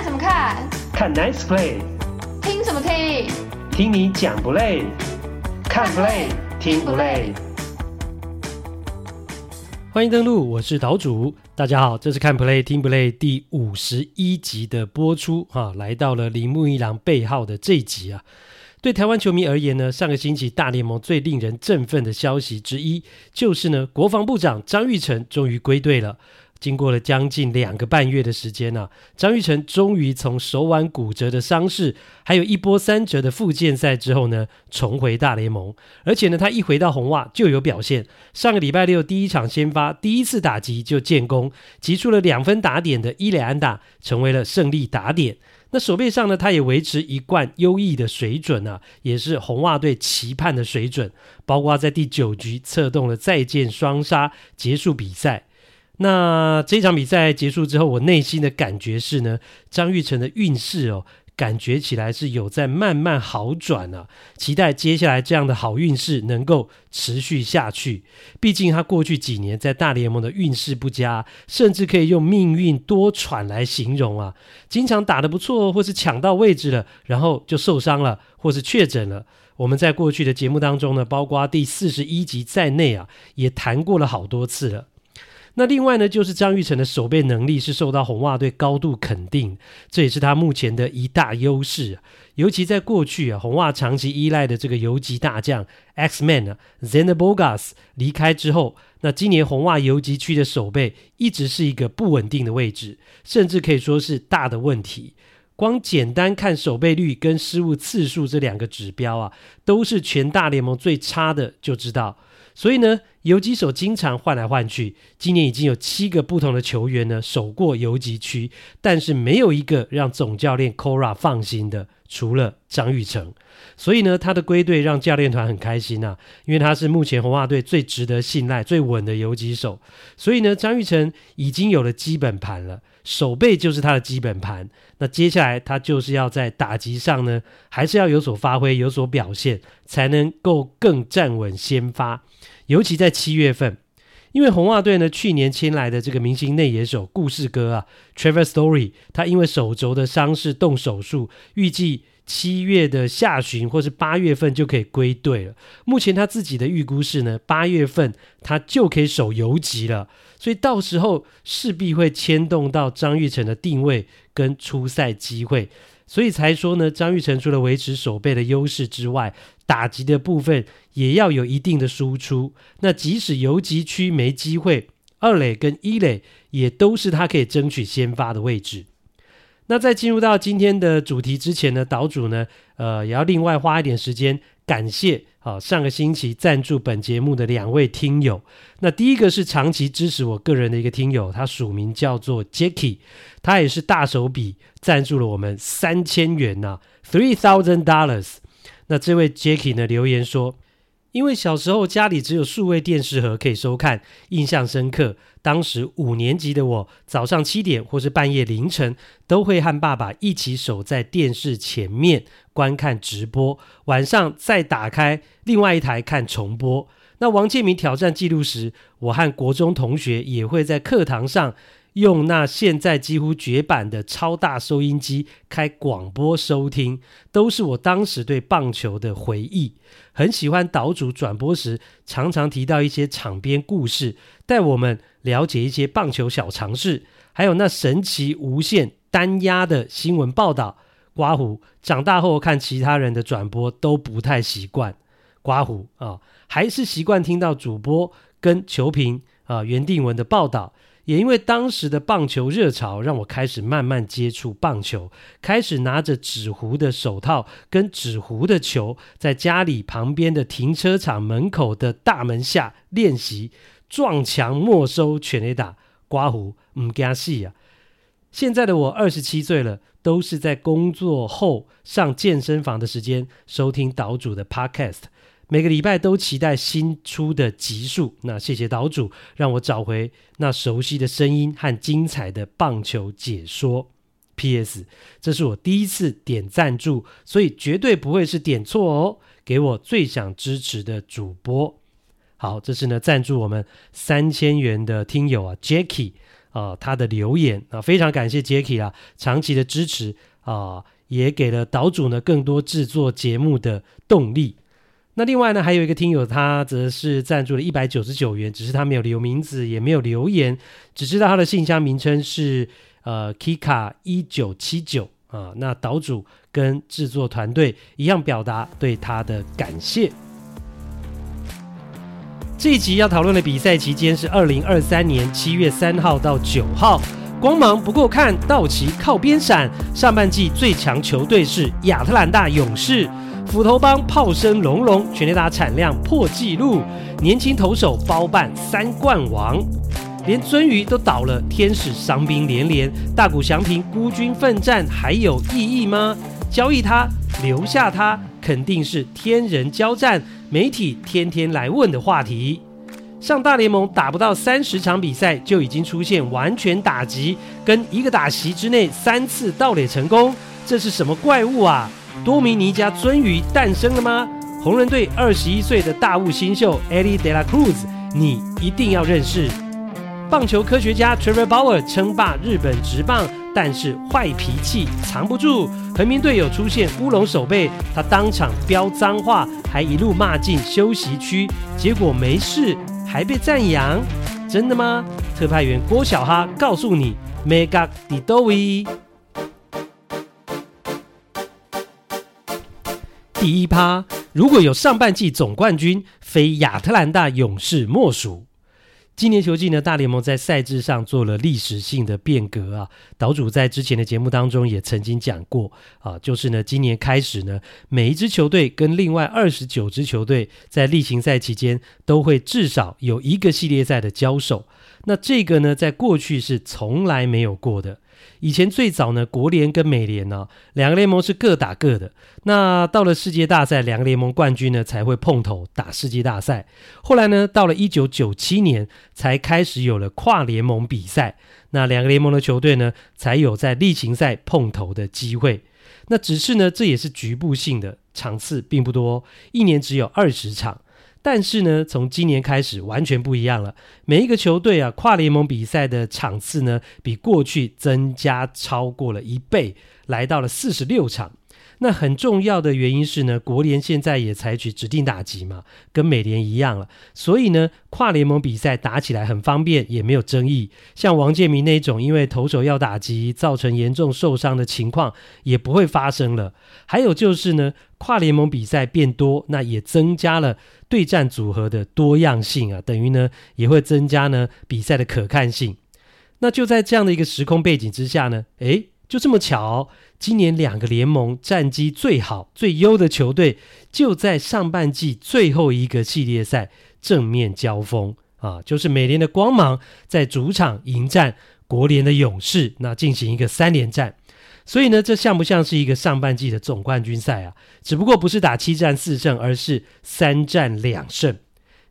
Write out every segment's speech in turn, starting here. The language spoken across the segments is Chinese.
看什么看？看 Nice Play。听什么听？听你讲不累？看 Play 听不累？欢迎登录，我是岛主。大家好，这是看 Play 听不累第五十一集的播出哈，来到了铃木一郎背号的这一集啊。对台湾球迷而言呢，上个星期大联盟最令人振奋的消息之一，就是呢，国防部长张玉成终于归队了。经过了将近两个半月的时间呢、张玉成终于从手腕骨折的伤势，还有一波三折的复健赛之后呢，重回大联盟。而且呢，他一回到红袜就有表现。上个礼拜六第一场先发，第一次打击就建功，击出了两分打点的一垒安打，成为了胜利打点。那守备上呢，他也维持一贯优异的水准啊，也是红袜队期盼的水准。包括在第九局策动了再见双杀，结束比赛。那这场比赛结束之后，我内心的感觉是呢，张玉成的运势哦，感觉起来是有在慢慢好转啊。期待接下来这样的好运势能够持续下去。毕竟他过去几年在大联盟的运势不佳，甚至可以用命运多舛来形容啊。经常打得不错，或是抢到位置了，然后就受伤了，或是确诊了。我们在过去的节目当中呢，包括第四十一集在内啊，也谈过了好多次了。那另外呢，就是张玉成的守备能力是受到红袜队高度肯定，这也是他目前的一大优势。尤其在过去啊，红袜长期依赖的这个游击大将 X-Man 啊，Xander Bogaerts 离开之后，那今年红袜游击区的守备一直是一个不稳定的位置，甚至可以说是大的问题。光简单看守备率跟失误次数这两个指标啊，都是全大联盟最差的，就知道。所以呢，游击手经常换来换去。今年已经有七个不同的球员呢守过游击区，但是没有一个让总教练 Cora 放心的，除了张玉成。所以呢，他的归队让教练团很开心啊，因为他是目前红袜队最值得信赖、最稳的游击手。所以呢，张玉成已经有了基本盘了，守备就是他的基本盘。那接下来他就是要在打击上呢，还是要有所发挥、有所表现，才能够更站稳先发。尤其在七月份，因为红袜队呢去年签来的这个明星内野手故事哥啊，Trevor Story，他因为手肘的伤势动手术，预计七月的下旬或是八月份就可以归队了。目前他自己的预估是呢，八月份他就可以守游击了，所以到时候势必会牵动到张玉成的定位跟出赛机会。所以才说呢，张玉成除了维持守备的优势之外，打击的部分也要有一定的输出。那即使游击区没机会，二垒跟一垒也都是他可以争取先发的位置。那在进入到今天的主题之前呢，岛主呢，呃，也要另外花一点时间感谢。好，上个星期赞助本节目的两位听友，那第一个是长期支持我个人的一个听友，他署名叫做 Jacky，他也是大手笔赞助了我们三千元呐、，three thousand dollars。那这位 Jacky 呢留言说。因为小时候家里只有数位电视盒可以收看，印象深刻。当时五年级的我，早上七点或是半夜凌晨，都会和爸爸一起守在电视前面观看直播，晚上再打开另外一台看重播。那王建民挑战纪录时，我和国中同学也会在课堂上。用那现在几乎绝版的超大收音机开广播收听，都是我当时对棒球的回忆。很喜欢岛主转播时，常常提到一些场边故事，带我们了解一些棒球小常识，还有那神奇无限单压的新闻报道。刮胡长大后看其他人的转播都不太习惯，刮胡啊，还是习惯听到主播跟球评啊袁定文的报道。也因为当时的棒球热潮，让我开始慢慢接触棒球，开始拿着纸糊的手套跟纸糊的球，在家里旁边的停车场门口的大门下练习撞墙没收全垒打刮胡唔惊死啊！现在的我二十七岁了，都是在工作后上健身房的时间收听岛主的 Podcast。每个礼拜都期待新出的集数，那谢谢岛主让我找回那熟悉的声音和精彩的棒球解说。P.S. 这是我第一次点赞助，所以绝对不会是点错哦。给我最想支持的主播。好，这是呢赞助我们三千元的听友啊，Jacky 啊他的留言啊，非常感谢 Jacky 啊长期的支持啊，也给了岛主呢更多制作节目的动力。那另外呢，还有一个听友，他则是赞助了一百九十九元，只是他没有留名字，也没有留言，只知道他的信箱名称是呃 Kika 一九七九啊。那岛主跟制作团队一样，表达对他的感谢。这一集要讨论的比赛期间是二零二三年七月三号到九号，光芒不够看，道奇靠边闪。上半季最强球队是亚特兰大勇士。斧头帮炮声隆隆，全垒打产量破纪录，年轻投手包办三冠王，连鳟鱼都倒了，天使伤兵连连，大谷翔平孤军奋战还有意义吗？交易他，留下他，肯定是天人交战，媒体天天来问的话题。上大联盟打不到三十场比赛，就已经出现完全打击，跟一个打席之内三次盗垒成功，这是什么怪物啊？多米尼加鱒鱼诞生了吗？红人队二十一岁的大物新秀 Elly De La Cruz，你一定要认识。棒球科学家 Trevor Bauer 称霸日本职棒，但是坏脾气藏不住。横滨队友出现乌龙守备，他当场飙脏话，还一路骂进休息区，结果没事，还被赞扬。真的吗？特派员郭小哈告诉你，Mega Didoi。第一趴，如果有上半季总冠军，非亚特兰大勇士莫属。今年球季呢，大联盟在赛制上做了历史性的变革啊。岛主在之前的节目当中也曾经讲过啊，就是呢，今年开始呢，每一支球队跟另外二十九支球队在例行赛期间都会至少有一个系列赛的交手。那这个呢，在过去是从来没有过的。以前最早呢，国联跟美联呢，两个联盟是各打各的。那到了世界大赛，两个联盟冠军呢才会碰头打世界大赛。后来呢，到了一九九七年，才开始有了跨联盟比赛。那两个联盟的球队呢，才有在例行赛碰头的机会。那只是呢，这也是局部性的，场次并不多，一年只有二十场。但是呢，从今年开始完全不一样了。每一个球队啊，跨联盟比赛的场次呢，比过去增加超过了一倍，来到了四十六场。那很重要的原因是呢，国联现在也采取指定打击嘛，跟美联一样了。所以呢，跨联盟比赛打起来很方便，也没有争议。像王建民那种因为投手要打击造成严重受伤的情况，也不会发生了。还有就是呢，跨联盟比赛变多，那也增加了对战组合的多样性啊，等于呢，也会增加呢比赛的可看性。那就在这样的一个时空背景之下呢，诶，就这么巧。今年两个联盟战绩最好、最优的球队，就在上半季最后一个系列赛正面交锋啊，就是美联的光芒在主场迎战国联的勇士，那进行一个三连战。所以呢，这像不像是一个上半季的总冠军赛啊？只不过不是打七战四胜，而是三战两胜。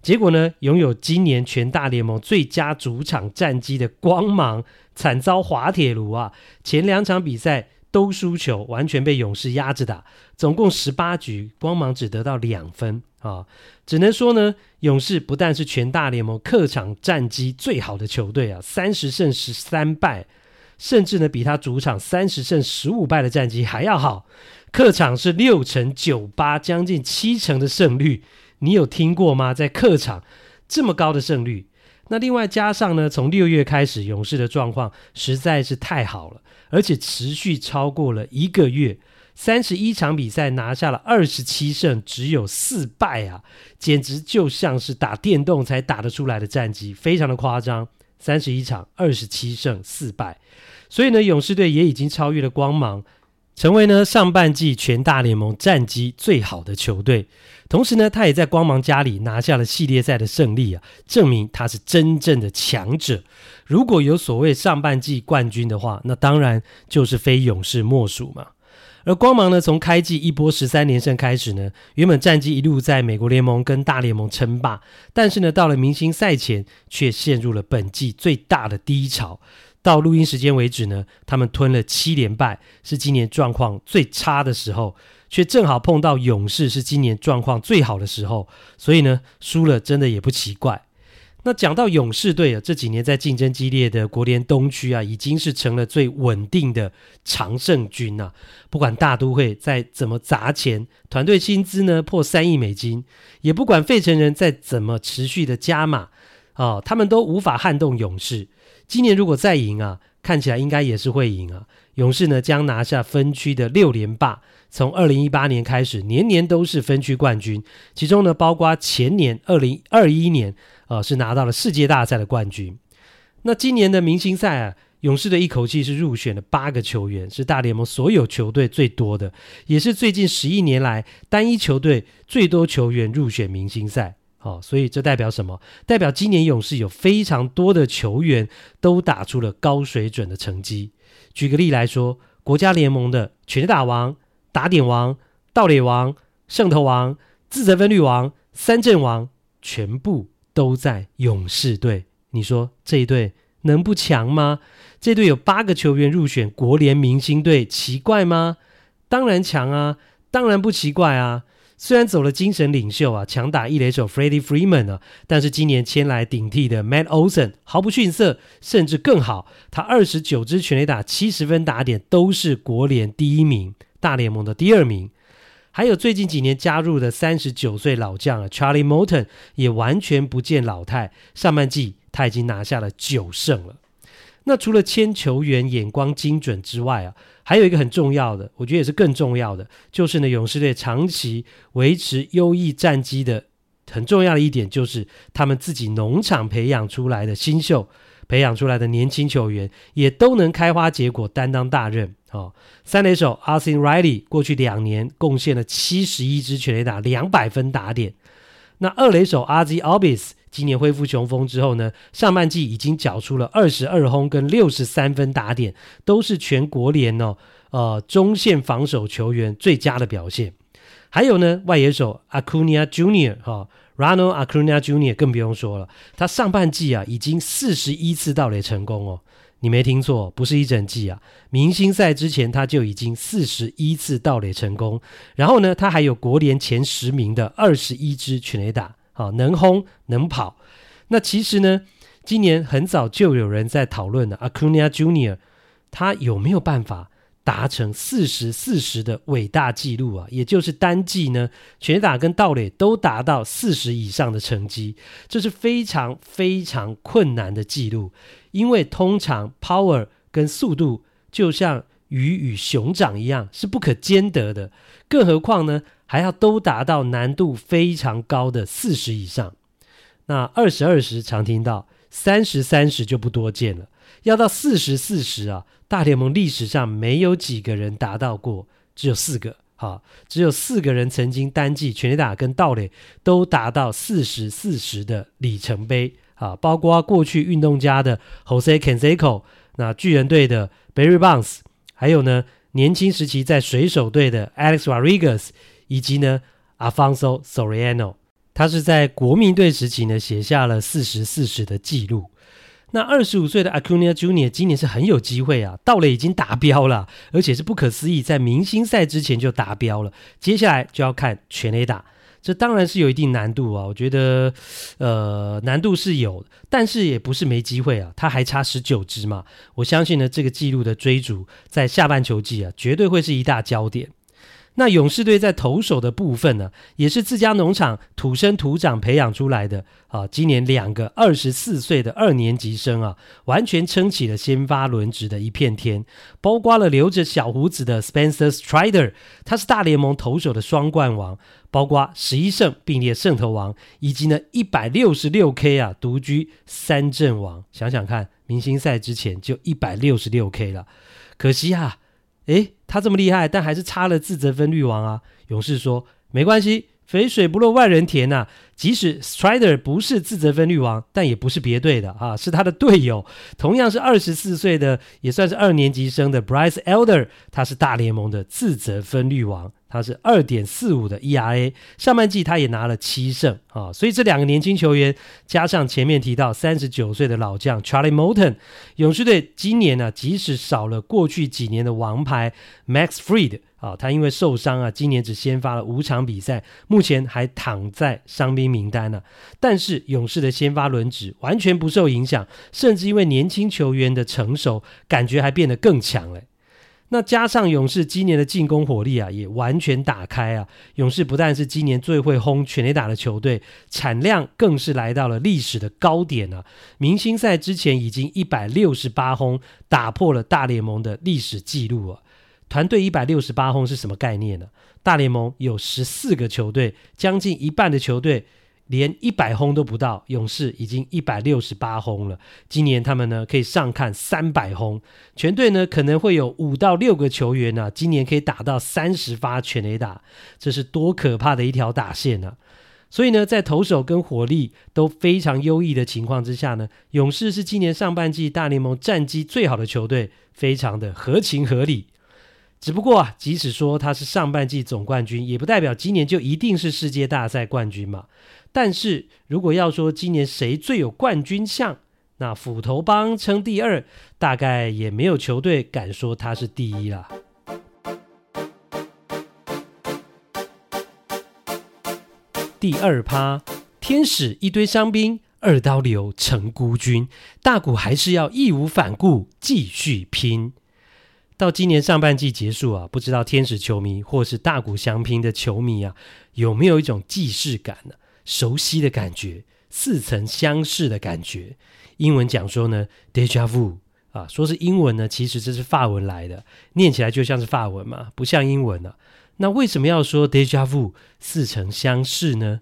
结果呢，拥有今年全大联盟最佳主场战绩的光芒，惨遭滑铁卢啊！前两场比赛。都输球，完全被勇士压着打。总共十八局，光芒只得到两分啊！只能说呢，勇士不但是全大联盟客场战绩最好的球队啊，三十胜十三败，甚至呢比他主场三十胜十五败的战绩还要好。客场是六成九八，将近七成的胜率，你有听过吗？在客场这么高的胜率。那另外加上呢，从六月开始，勇士的状况实在是太好了。而且持续超过了一个月，三十一场比赛拿下了二十七胜，只有四败啊，简直就像是打电动才打得出来的战绩，非常的夸张。三十一场二十七胜四败，所以呢，勇士队也已经超越了光芒，成为呢上半季全大联盟战绩最好的球队。同时呢，他也在光芒家里拿下了系列赛的胜利啊，证明他是真正的强者。如果有所谓上半季冠军的话，那当然就是非勇士莫属嘛。而光芒呢，从开季一波十三连胜开始呢，原本战绩一路在美国联盟跟大联盟称霸，但是呢，到了明星赛前却陷入了本季最大的低潮。到录音时间为止呢，他们吞了七连败，是今年状况最差的时候。却正好碰到勇士是今年状况最好的时候，所以呢，输了真的也不奇怪。那讲到勇士队啊，这几年在竞争激烈的国联东区啊，已经是成了最稳定的常胜军呐、啊。不管大都会再怎么砸钱，团队薪资呢破三亿美金，也不管费城人再怎么持续的加码啊、他们都无法撼动勇士。今年如果再赢啊，看起来应该也是会赢啊。勇士呢将拿下分区的六连霸，从二零一八年开始，年年都是分区冠军，其中呢包括前年二零二一年。呃，是拿到了世界大赛的冠军。那今年的明星赛啊，勇士队一口气是入选了八个球员，是大联盟所有球队最多的，也是最近十一年来单一球队最多球员入选明星赛。哦，所以这代表什么？代表今年勇士有非常多的球员都打出了高水准的成绩。举个例来说，国家联盟的拳打王、打点王、盗垒王、圣头王、自责分率王、三振王，全部。都在勇士队，你说这一队能不强吗？这队有八个球员入选国联明星队，奇怪吗？当然强啊，当然不奇怪啊。虽然走了精神领袖啊，强打一垒手 Freddie Freeman 啊，但是今年签来顶替的 Matt Olson 毫不逊色，甚至更好。他二十九支全垒打，七十分打点，都是国联第一名，大联盟的第二名。还有最近几年加入的三十九岁老将啊，Charlie Morton 也完全不见老态。上半季他已经拿下了九胜了。那除了签球员眼光精准之外啊，还有一个很重要的，我觉得也是更重要的，就是呢，勇士队长期维持优异战绩的很重要的一点，就是他们自己农场培养出来的新秀。培养出来的年轻球员也都能开花结果，担当大任。哦，三垒手 Austin Riley 过去两年贡献了七十一支全垒打，两百分打点。那二垒手 RZ Obis 今年恢复雄风之后呢，上半季已经缴出了二十二轰跟六十三分打点，都是全国联哦，呃，中线防守球员最佳的表现。还有呢，外野手 Acuna Jr. 哈、哦。Ronald Acuna Junior 更不用说了，他上半季啊已经四十一次盗垒成功哦，你没听错，不是一整季啊，明星赛之前他就已经四十一次盗垒成功，然后呢，他还有国联前十名的二十一支全垒打，啊，能轰能跑。那其实呢，今年很早就有人在讨论了，Acuna Junior，他有没有办法？达成四十四十的伟大纪录啊，也就是单季呢，全打跟盗垒都达到四十以上的成绩，这是非常非常困难的纪录，因为通常 power 跟速度就像鱼与熊掌一样是不可兼得的，更何况呢，还要都达到难度非常高的四十以上。那二十二十常听到，三十三十就不多见了。要到四十四十啊，大联盟历史上没有几个人达到过，只有四个，哈，只有四个人曾经单季全垒打跟盗垒都达到四十四十的里程碑，啊，包括过去运动家的 Jose Canseco，那巨人队的 Barry Bonds，还有呢年轻时期在水手队的 Alex Rodriguez，以及呢 Alfonso Soriano，他是在国民队时期呢写下了四十四十的记录。那二十五岁的 Acuna Junior 今年是很有机会啊，到了已经达标了，而且是不可思议，在明星赛之前就达标了。接下来就要看全垒打，这当然是有一定难度啊。我觉得，呃，难度是有，但是也不是没机会啊。他还差十九支嘛，我相信呢，这个纪录的追逐在下半球季啊，绝对会是一大焦点。那勇士队在投手的部分呢，也是自家农场土生土长培养出来的啊。今年两个二十四岁的二年级生啊，完全撑起了先发轮值的一片天。包括了留着小胡子的 Spencer Strider，他是大联盟投手的双冠王，包括十一胜并列胜投王，以及呢一百六十六 K 啊独居三振王。想想看，明星赛之前就一百六十六 K 了，可惜啊。诶，他这么厉害，但还是差了自责分率王啊！勇士说没关系，肥水不落外人田呐、即使 Strider 不是自责分率王，但也不是别队的啊，是他的队友，同样是二十四岁的，也算是二年级生的 Bryce Elder，他是大联盟的自责分率王。他是二点四五的 ERA，上半季他也拿了七胜啊，所以这两个年轻球员加上前面提到三十九岁的老将 Charlie Morton，勇士队今年呢、即使少了过去几年的王牌 Max Fried 啊，他因为受伤啊，今年只先发了五场比赛，目前还躺在伤兵名单呢、但是勇士的先发轮值完全不受影响，甚至因为年轻球员的成熟，感觉还变得更强了。那加上勇士今年的进攻火力啊，也完全打开啊！勇士不但是今年最会轰全垒打的球队，产量更是来到了历史的高点啊！明星赛之前已经一百六十八轰，打破了大联盟的历史纪录啊！团队一百六十八轰是什么概念呢？大联盟有十四个球队，将近一半的球队。连一百轰都不到，勇士已经一百六十八轰了。今年他们呢可以上看三百轰，全队呢可能会有五到六个球员呢、今年可以打到三十发全垒打，这是多可怕的一条打线呢、啊！所以呢，在投手跟火力都非常优异的情况之下呢，勇士是今年上半季大联盟战绩最好的球队，非常的合情合理。只不过啊，即使说他是上半季总冠军，也不代表今年就一定是世界大赛冠军嘛。但是如果要说今年谁最有冠军相，那斧头帮称第二，大概也没有球队敢说他是第一了。第二趴，天使一堆伤兵，二刀流成孤军，大谷还是要义无反顾继续拼。到今年上半季结束啊，不知道天使球迷或是大谷相拼的球迷啊，有没有一种既视感呢？熟悉的感觉，似曾相识的感觉。英文讲说呢，déjà vu 啊，说是英文呢，其实这是法文来的，念起来就像是法文嘛，不像英文啊。那为什么要说 déjà vu 似曾相识呢？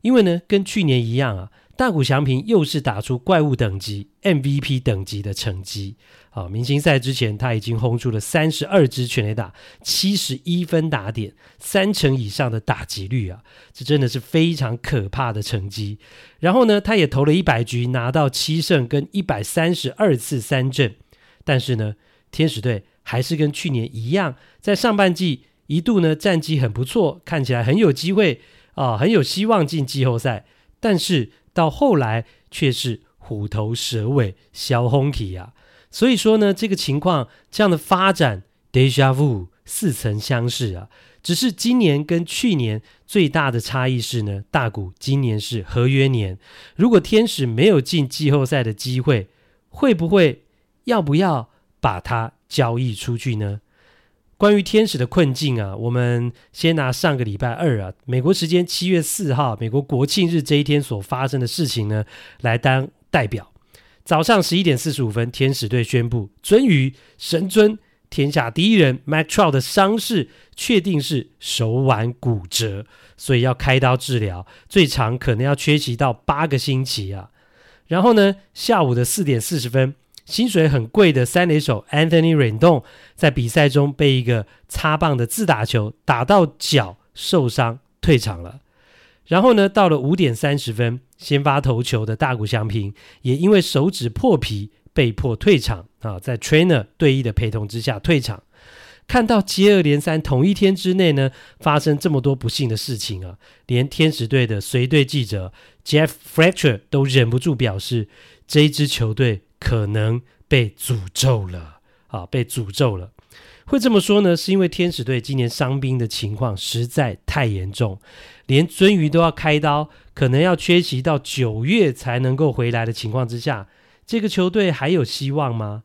因为呢，跟去年一样啊。大谷翔平又是打出怪物等级 MVP 等级的成绩，好，明星赛之前他已经轰出了三十二支全垒打，七十一分打点，三成以上的打击率啊，这真的是非常可怕的成绩。然后呢，他也投了一百局，拿到七胜跟一百三十二次三振。但是呢，天使队还是跟去年一样，在上半季一度呢战绩很不错，看起来很有机会啊，很有希望进季后赛，但是。到后来却是虎头蛇尾，小红体啊！所以说呢，这个情况这样的发展，Deja Vu，似曾相识啊。只是今年跟去年最大的差异是呢，大谷今年是合约年，如果天使没有进季后赛的机会，会不会要不要把它交易出去呢？关于天使的困境啊，我们先拿上个礼拜二啊，美国时间七月四号，美国国庆日这一天所发生的事情呢，来当代表。早上十一点四十五分，天使队宣布，尊于神尊天下第一人 Mike Trout 的伤势确定是手腕骨折，所以要开刀治疗，最长可能要缺席到八个星期啊。然后呢，下午的四点四十分。薪水很贵的三垒手 Anthony Rendon 在比赛中被一个擦棒的自打球打到脚受伤退场了。然后呢，到了五点三十分，先发投球的大谷翔平也因为手指破皮被迫退场啊，在 trainer 队医的陪同之下退场。看到接二连三同一天之内呢发生这么多不幸的事情啊，连天使队的随队记者 Jeff Fletcher 都忍不住表示，这一支球队。可能被诅咒了啊！被诅咒了，会这么说呢？是因为天使队今年伤兵的情况实在太严重，连鱒鱼都要开刀，可能要缺席到九月才能够回来的情况之下，这个球队还有希望吗？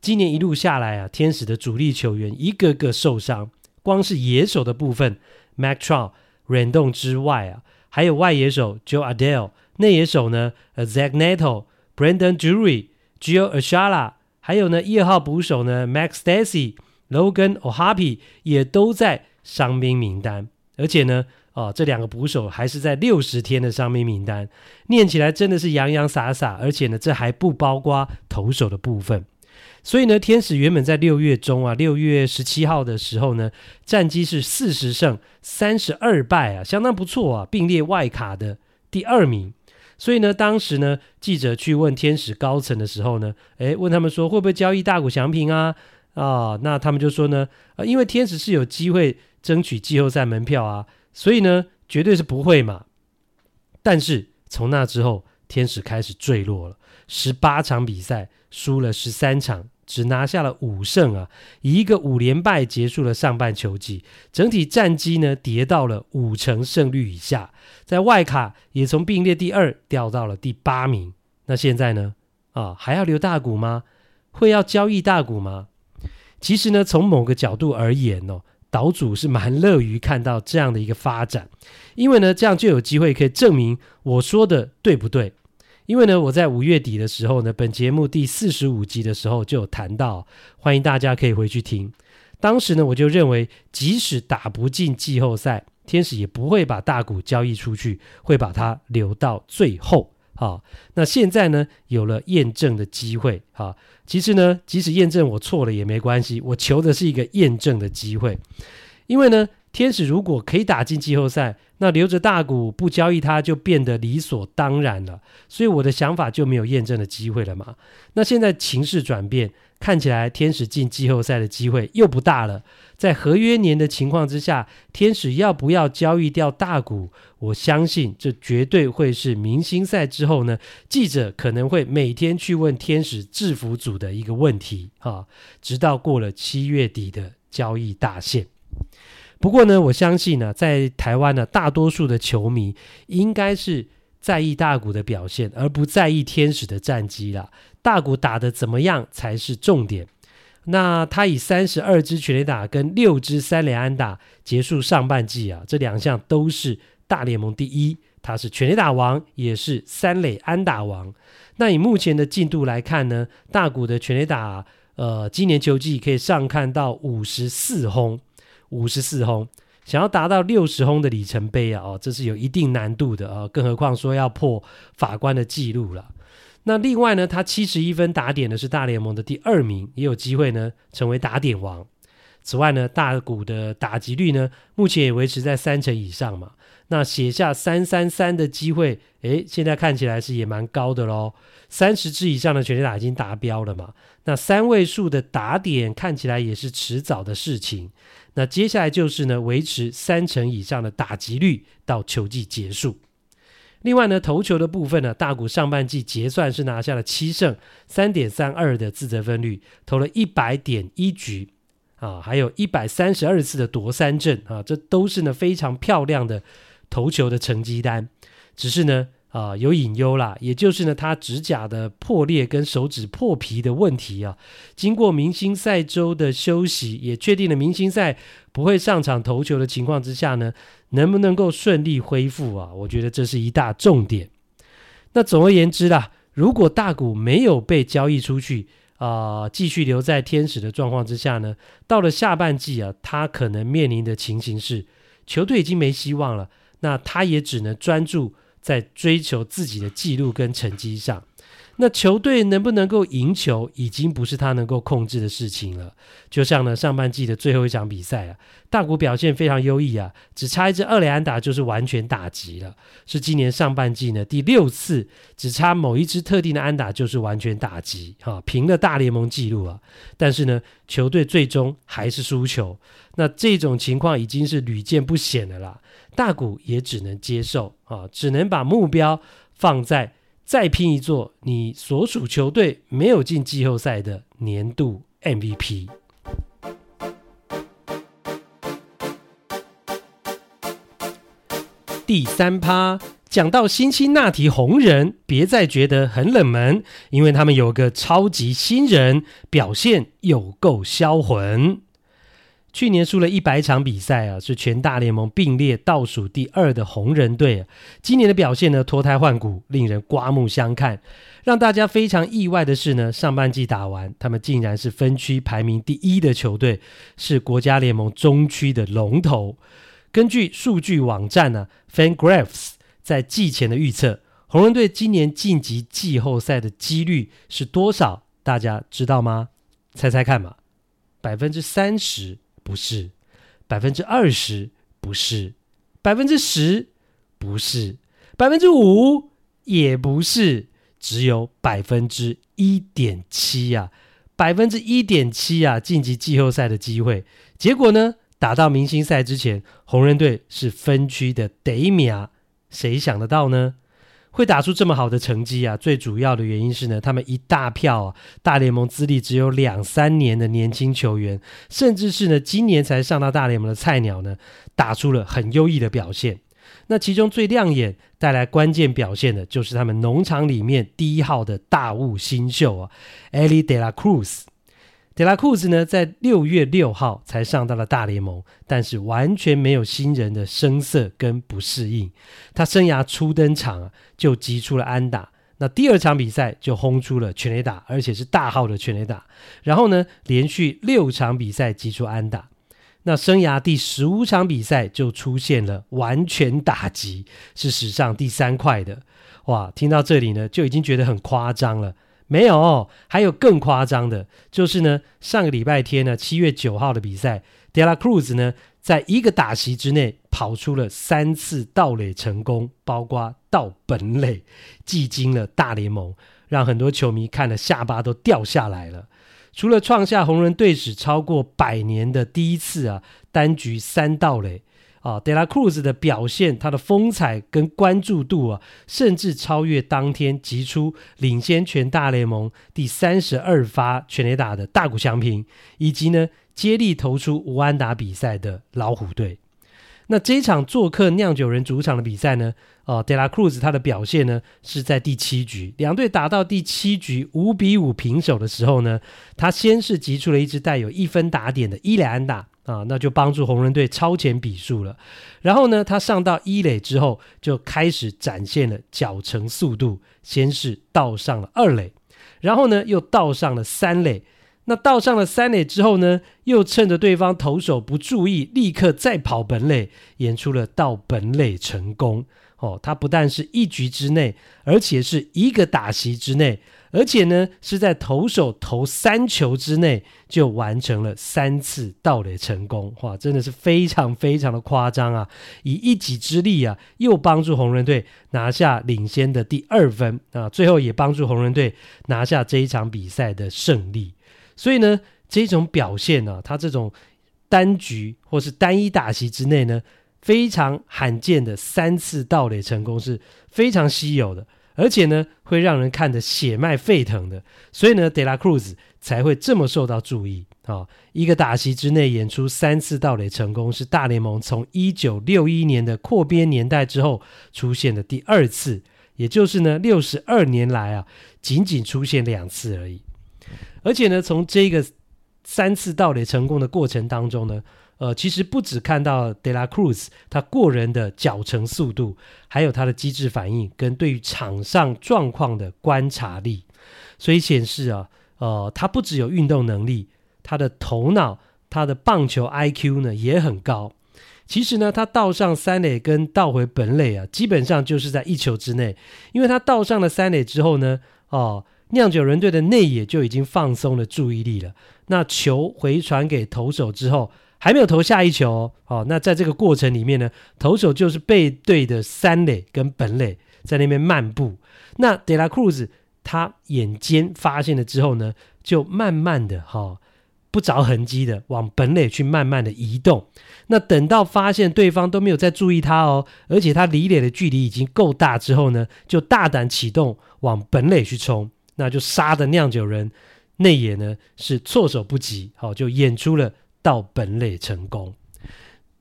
今年一路下来啊，天使的主力球员一个个受伤，光是野手的部分，Mac Trout、r a n d o n 之外啊，还有外野手 Joe Adele，内野手呢，Zach Neto、Brandon Drury。Gio Ashala，还有呢，一号捕手呢，Max Stassi、Logan O'Hoppe 也都在伤兵名单，而且呢，哦，这两个捕手还是在六十天的伤兵名单，念起来真的是洋洋洒洒，而且呢，这还不包括投手的部分。所以呢，天使原本在六月中啊，六月十七号的时候呢，战绩是四十胜三十二败啊，相当不错啊，并列外卡的第二名。所以呢，当时呢，记者去问天使高层的时候呢，诶，问他们说会不会交易大谷翔平啊？啊，那他们就说呢，呃，因为天使是有机会争取季后赛门票啊，所以呢，绝对是不会嘛。但是从那之后，天使开始坠落了，十八场比赛输了十三场，只拿下了五胜啊，以一个五连败结束了上半球季，整体战绩呢跌到了五成胜率以下，在外卡也从并列第二掉到了第八名。那现在呢？啊，还要留大股吗？会要交易大股吗？其实呢，从某个角度而言哦，岛主是蛮乐于看到这样的一个发展，因为呢，这样就有机会可以证明我说的对不对？因为呢，我在五月底的时候呢，本节目第四十五集的时候就有谈到，欢迎大家可以回去听。当时呢，我就认为，即使打不进季后赛，天使也不会把大谷交易出去，会把它留到最后。好，那现在呢，有了验证的机会。好，其实呢，即使验证我错了也没关系，我求的是一个验证的机会。因为呢，天使如果可以打进季后赛，那留着大谷不交易他就变得理所当然了。所以我的想法就没有验证的机会了嘛。那现在情势转变。看起来天使进季后赛的机会又不大了。在合约年的情况之下，天使要不要交易掉大谷？我相信这绝对会是明星赛之后呢，记者可能会每天去问天使制服组的一个问题啊，直到过了七月底的交易大限。不过呢，我相信呢，在台湾呢，大多数的球迷应该是在意大谷的表现，而不在意天使的战绩啦。大谷打得怎么样才是重点。那他以三十二支全垒打跟六支三垒安打结束上半季啊，这两项都是大联盟第一。他是全垒打王，也是三垒安打王。那以目前的进度来看呢，大谷的全垒打，呃，今年球季可以上看到五十四轰，五十四轰。想要达到六十轰的里程碑啊，哦，这是有一定难度的啊，更何况说要破法官的记录了。那另外呢，他七十一分打点的是大联盟的第二名，也有机会呢成为打点王。此外呢，大谷的打击率呢，目前也维持在三成以上嘛。那写下三三三的机会，诶，现在看起来是也蛮高的喽。三十支以上的全垒打已经达标了嘛。那三位数的打点看起来也是迟早的事情。那接下来就是呢，维持三成以上的打击率到球季结束。另外呢，投球的部分呢，大谷上半季结算是拿下了七胜三点三二的自责分率，投了一百点一局啊，还有一百三十二次的夺三振啊，这都是呢非常漂亮的投球的成绩单。只是呢。啊，有隐忧啦，也就是呢，他指甲的破裂跟手指破皮的问题啊。经过明星赛周的休息，也确定了明星赛不会上场投球的情况之下呢，能不能够顺利恢复啊？我觉得这是一大重点。那总而言之啦，如果大谷没有被交易出去啊，继续留在天使的状况之下呢，到了下半季啊，他可能面临的情形是，球队已经没希望了，那他也只能专注。在追求自己的记录跟成绩上，那球队能不能够赢球，已经不是他能够控制的事情了。就像呢，上半季的最后一场比赛啊，大谷表现非常优异啊，只差一支二垒安打就是完全打击了。是今年上半季呢第六次，只差某一支特定的安打就是完全打击，哈，平了大联盟纪录啊。但是呢，球队最终还是输球。那这种情况已经是屡见不鲜的啦。大谷也只能接受啊，只能把目标放在再拼一座你所属球队没有进季后赛的年度 MVP。第三趴讲到辛辛那提红人，别再觉得很冷门，因为他们有个超级新人，表现有够销魂。去年输了一百场比赛啊，是全大联盟并列倒数第二的红人队。今年的表现呢，脱胎换骨，令人刮目相看。让大家非常意外的是呢，上半季打完，他们竟然是分区排名第一的球队，是国家联盟中区的龙头。根据数据网站呢，FanGraphs 在季前的预测，红人队今年晋级季后赛的几率是多少？大家知道吗？猜猜看嘛，百分之三十。不是百分之二十，不是百分之十，不是百分之五，也不是，只有百分之一点七呀！百分之一点七呀晋级季后赛的机会。结果呢，打到明星赛之前，红人队是分区的第一名，谁想得到呢？会打出这么好的成绩啊，最主要的原因是呢，他们一大票啊，大联盟资历只有两三年的年轻球员，甚至是呢今年才上到大联盟的菜鸟呢，打出了很优异的表现。那其中最亮眼、带来关键表现的，就是他们农场里面第一号的大物新秀啊，Elly De La Cruz。德拉库兹呢，在六月六号才上到了大联盟，但是完全没有新人的生涩跟不适应。他生涯初登场啊，就击出了安打，那第二场比赛就轰出了全垒打，而且是大号的全垒打。然后呢，连续六场比赛击出安打，那生涯第十五场比赛就出现了完全打击，是史上第三快的。哇，听到这里呢，就已经觉得很夸张了。没有，还有更夸张的，就是呢，上个礼拜天呢，七月九号的比赛，De La Cruz 呢，在一个打席之内跑出了三次盗垒成功，包括盗本垒，技惊了大联盟，让很多球迷看了下巴都掉下来了。除了创下红人队史超过百年的第一次啊，单局三盗垒。啊，德拉库兹的表现，他的风采跟关注度啊，甚至超越当天击出领先全大联盟第三十二发全垒打的大谷翔平，以及呢接力投出无安打比赛的老虎队。那这一场做客酿酒人主场的比赛呢，哦，德拉库兹他的表现呢是在第七局，两队打到第七局五比五平手的时候呢，他先是击出了一支带有一分打点的伊莱安打。啊，那就帮助红人队超前比数了。然后呢，他上到一垒之后，就开始展现了脚程速度，先是盗上了二垒，然后呢又盗上了三垒。那盗上了三垒之后呢，又趁着对方投手不注意，立刻再跑本垒，演出了盗本垒成功。哦，他不但是一局之内，而且是一个打席之内。而且呢，是在投手投三球之内就完成了三次盗垒成功，哇，真的是非常非常的夸张啊！以一己之力啊，又帮助红人队拿下领先的第二分啊，最后也帮助红人队拿下这一场比赛的胜利。所以呢，这种表现呢、啊，他这种单局或是单一打席之内呢，非常罕见的三次盗垒成功是非常稀有的。而且呢，会让人看得血脉沸腾的，所以呢，德拉库兹才会这么受到注意啊、一个打席之内演出三次盗垒成功，是大联盟从一九六一年的扩编年代之后出现的第二次，也就是呢，六十二年来啊，仅仅出现两次而已。而且呢，从这个三次盗垒成功的过程当中呢。呃，其实不只看到德拉库兹他过人的脚程速度，还有他的机智反应跟对于场上状况的观察力，所以显示啊，呃，他不只有运动能力，他的头脑、他的棒球 IQ 呢也很高。其实呢，他盗上三垒跟盗回本垒啊，基本上就是在一球之内，因为他盗上了三垒之后呢，哦、酿酒人队的内野就已经放松了注意力了。那球回传给投手之后。还没有投下一球哦，那在这个过程里面呢，投手就是背对的三垒跟本垒在那边漫步。那德拉库兹他眼尖发现了之后呢，就慢慢的哈、哦，不着痕迹的往本垒去慢慢的移动。那等到发现对方都没有在注意他哦，而且他离垒的距离已经够大之后呢，就大胆启动往本垒去冲，那就杀的酿酒人内野呢是措手不及，好、哦，就演出了。到本垒成功，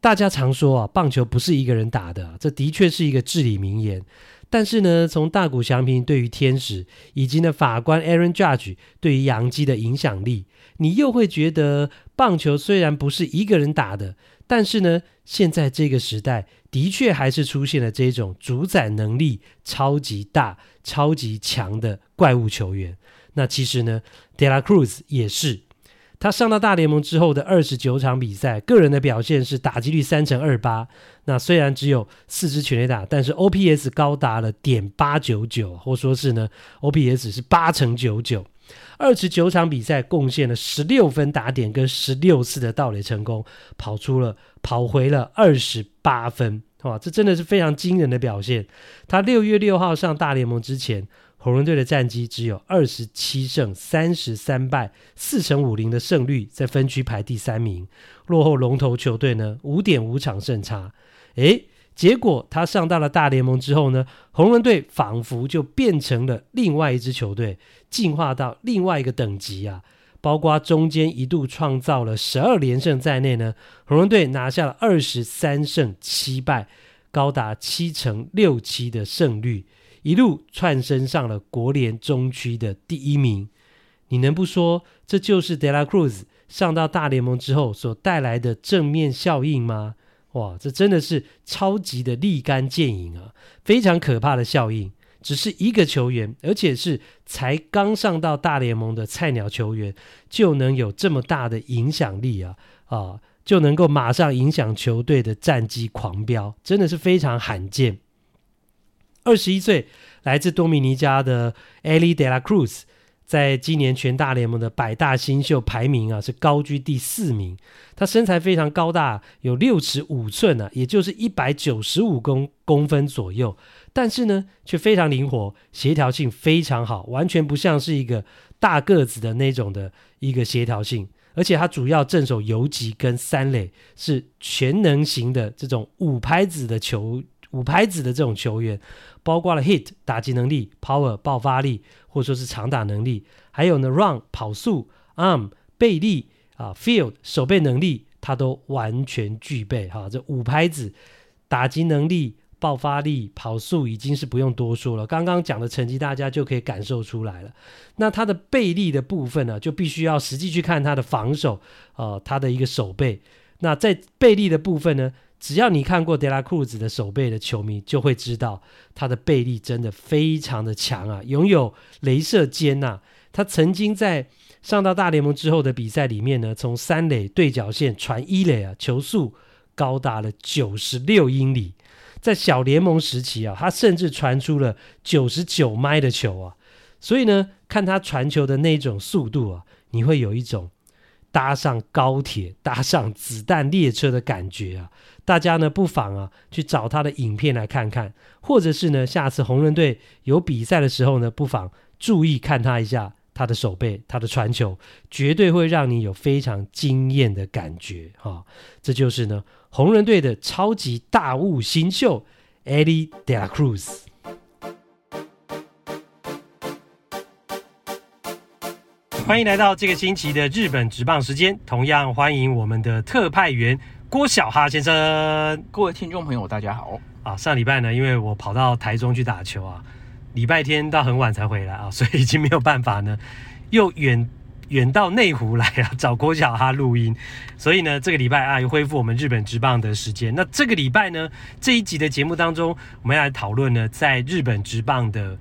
大家常说啊，棒球不是一个人打的，这的确是一个至理名言。但是呢，从大谷翔平对于天使，以及呢法官 Aaron Judge 对于洋基的影响力，你又会觉得棒球虽然不是一个人打的，但是呢，现在这个时代的确还是出现了这种主宰能力超级大、超级强的怪物球员。那其实呢，De La Cruz 也是。他上到大联盟之后的二十九场比赛，个人的表现是打击率三成二八。那虽然只有四支全垒打，但是 OPS 高达了点八九九，或说是呢，OPS 是八成九九。二十九场比赛贡献了十六分打点跟十六次的盗垒成功，跑出了跑回了二十八分哇，这真的是非常惊人的表现。他六月六号上大联盟之前，红人队的战绩只有二十七胜三十三败，四成五零的胜率，在分区排第三名，落后龙头球队呢五点五场胜差。诶，结果他上到了大联盟之后呢，红人队仿佛就变成了另外一支球队，进化到另外一个等级啊。包括中间一度创造了十二连胜在内呢，红人队拿下了二十三胜七败，高达七成六七的胜率，一路窜升上了国联中区的第一名。你能不说这就是 De La Cruz 上到大联盟之后所带来的正面效应吗？哇，这真的是超级的立竿见影啊，非常可怕的效应。只是一个球员，而且是才刚上到大联盟的菜鸟球员，就能有这么大的影响力啊！啊，就能够马上影响球队的战绩狂飙，真的是非常罕见。二十一岁，来自多米尼加的 Elly De La Cruz，在今年全大联盟的百大新秀排名啊，是高居第四名。他身材非常高大，有六尺五寸啊，也就是一百九十五公公分左右。但是呢，却非常灵活，协调性非常好，完全不像是一个大个子的那种的一个协调性。而且他主要镇守游击跟三垒，是全能型的这种五拍子的球，五拍子的这种球员，包括了 hit 打击能力、power 爆发力，或者说是长打能力，还有呢 run 跑速、arm 背力啊 field 守备能力，他都完全具备哈。这五拍子打击能力。爆发力、跑速已经是不用多说了，刚刚讲的成绩大家就可以感受出来了。那他的背力的部分呢，就必须要实际去看他的防守，呃，他的一个守备。那在背力的部分呢，只要你看过德拉库兹的守备的球迷，就会知道他的背力真的非常的强啊，拥有镭射肩呐。他曾经在上到大联盟之后的比赛里面呢，从三垒对角线传一垒啊，球速高达了九十六英里。在小联盟时期啊，他甚至传出了九十九迈的球啊，所以呢，看他传球的那种速度啊，你会有一种搭上高铁、搭上子弹列车的感觉啊。大家呢，不妨啊去找他的影片来看看，或者是呢，下次红人队有比赛的时候呢，不妨注意看他一下他的手背、他的传球，绝对会让你有非常惊艳的感觉哈、哦。这就是呢。红人队的超级大物新秀 Eddie De La Cruz，欢迎来到这个星期的日本职棒时间。同样欢迎我们的特派员郭小哈先生。各位听众朋友，大家好。啊，上礼拜呢，因为我跑到台中去打球啊，礼拜天到很晚才回来啊，所以已经没有办法呢，又远。远到内湖来啊，找郭小哈录音，所以呢，这个礼拜啊又恢复我们日本职棒的时间。那这个礼拜呢，这一集的节目当中，我们要来讨论呢，在日本职棒的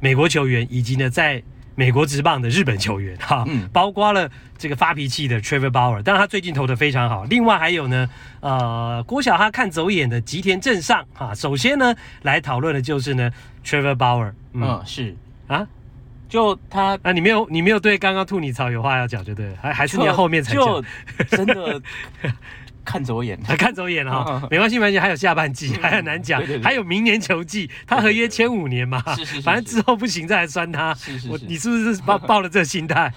美国球员，以及呢，在美国职棒的日本球员，哈，嗯，包括了这个发脾气的 Trevor Bauer，当然他最近投的非常好。另外还有呢，呃，郭小哈看走眼的吉田镇上，哈，首先呢，来讨论的就是呢，Trevor Bauer，嗯，嗯是啊。就他啊，你没有你没有对刚刚吐你槽有话要讲，就对，还还是你要后面才讲，真的。看走眼，看走眼了哈，没关系，没关系，还有下半季，还很难讲，还有明年球季，他合约签五年嘛，是是是，反正之后不行再来酸他。是是是，我你是不是抱抱了这个心态？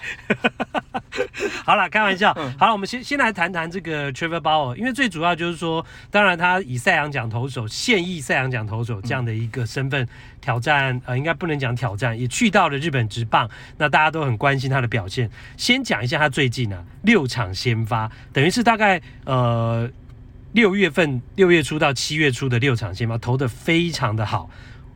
好了，开玩笑。好了，我们先先来谈谈这个 Trevor Bauer，因为最主要就是说，当然他以赛扬奖投手、现役赛扬奖投手这样的一个身份挑战，呃，应该不能讲挑战，也去到了日本职棒，那大家都很关心他的表现。先讲一下他最近啊六场先发，等于是大概呃。六月份六月初到七月初的六场先发投的非常的好，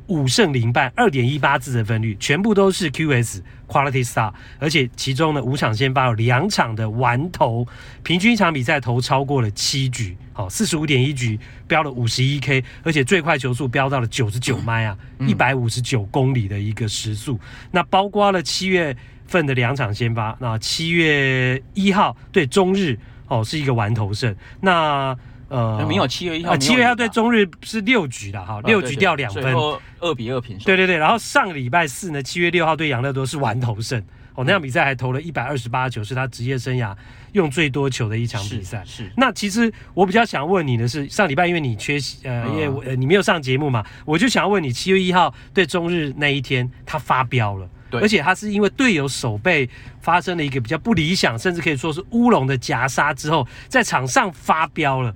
五胜零败，二点一八自责分率，全部都是 QS Quality Star，而且其中呢五场先发有两场的完投，平均一场比赛投超过了七局，好四十五点一局飙了五十一 K，而且最快球速飙到了九十九迈啊，一百五十九公里的一个时速，那包括了七月份的两场先发，那七月一号对中日。哦，是一个完投胜。那呃，没有七月一号，七月一号对中日是六局的哈，六局掉两分，二比二平手。对对对，然后上个礼拜四呢，七月六号对杨乐多是完投胜。哦，那场比赛还投了一百二十八球，是他职业生涯用最多球的一场比赛。是。那其实我比较想问你的是，上礼拜因为你缺席，呃，因为我、呃、你没有上节目嘛，我就想要问你，七月一号对中日那一天，他发飙了，对，而且他是因为队友手背发生了一个比较不理想，甚至可以说是乌龙的夹杀之后，在场上发飙了。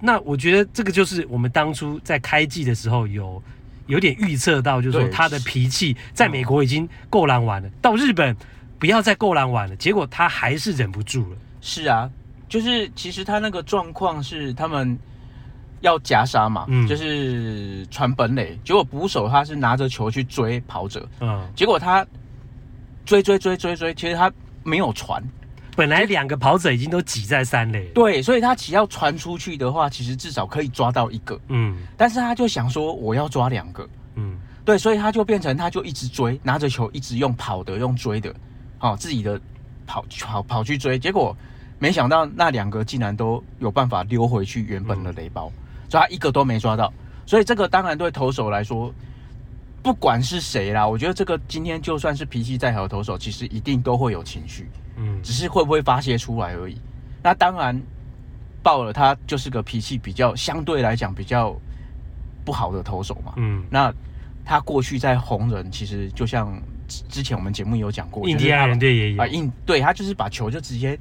那我觉得这个就是我们当初在开季的时候有有点预测到，就是说他的脾气在美国已经够难玩了，到日本。不要再够难玩了，结果他还是忍不住了。是啊，就是其实他那个状况是他们要夹杀嘛，嗯，就是传本垒，结果捕手他是拿着球去追跑者，嗯，结果他追追追追追，其实他没有传，本来两个跑者已经都挤在三垒，对，所以他只要传出去的话，其实至少可以抓到一个，嗯，但是他就想说我要抓两个，嗯，对，所以他就变成他就一直追，拿着球一直用跑的，用追的。哦，自己的跑跑跑去追，结果没想到那两个竟然都有办法溜回去原本的垒包，嗯，所以他一个都没抓到。所以这个当然对投手来说，不管是谁啦，我觉得这个今天就算是脾气再好的投手，其实一定都会有情绪，嗯，只是会不会发泄出来而已。那当然，鲍尔他就是个脾气比较相对来讲比较不好的投手嘛，嗯，那他过去在红人其实就像。之前我们节目有讲过，印第安人队也有啊，印对他就是把球就直接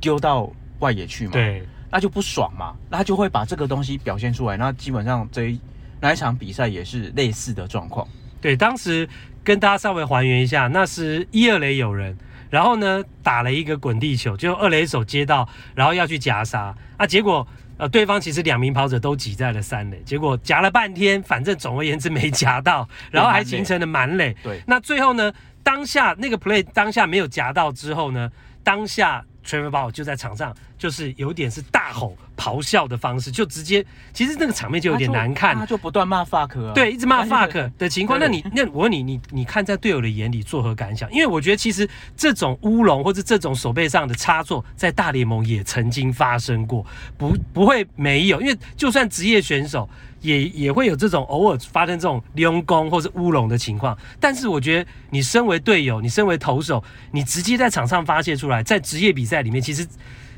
丢到外野去嘛，对，那就不爽嘛，那他就会把这个东西表现出来。那基本上这一那一场比赛也是类似的状况。对，当时跟大家稍微还原一下，那是一二垒有人，然后呢打了一个滚地球，就二垒手接到，然后要去夹杀啊，结果。呃，对方其实两名跑者都挤在了三垒，结果夹了半天，反正总而言之没夹到，然后还形成了满垒。对，那最后呢，当下那个 play 当下没有夹到之后呢，当下。Trevor Bauer 就在场上，就是有点是大吼咆哮的方式，就直接，其实那个场面就有点难看，他就不断骂 fuck 啊，对，一直骂 fuck 的情况。那你那我问你，你你看在队友的眼里作何感想？因为我觉得其实这种乌龙或者这种手背上的差错，在大联盟也曾经发生过，不不会没有，因为就算职业选手。也也会有这种偶尔发生这种溜攻或者乌龙的情况，但是我觉得你身为队友，你身为投手，你直接在场上发泄出来，在职业比赛里面，其实。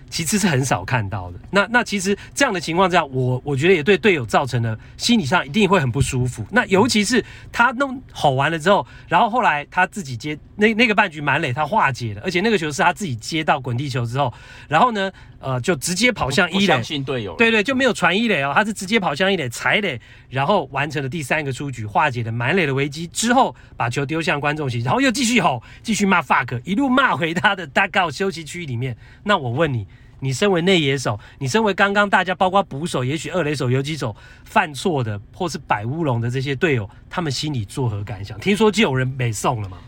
其实是很少看到的。那那其实这样的情况下，我我觉得也对队友造成了心理上一定会很不舒服。那尤其是他弄吼完了之后，然后后来他自己接那那个半局满垒，他化解了，而且那个球是他自己接到滚地球之后，然后呢，呃，就直接跑向一垒。相信队友。对对，就没有传一垒哦，他是直接跑向一垒踩垒，然后完成了第三个出局，化解了满垒的危机之后，把球丢向观众席，然后又继续吼，继续骂 fuck，一路骂回他的 dugout 休息区里面。那我问你。你身为内野手，你身为刚刚大家包括捕手，也许二垒手、游击手犯错的，或是摆乌龙的这些队友，他们心里作何感想？听说就有人被送了吗？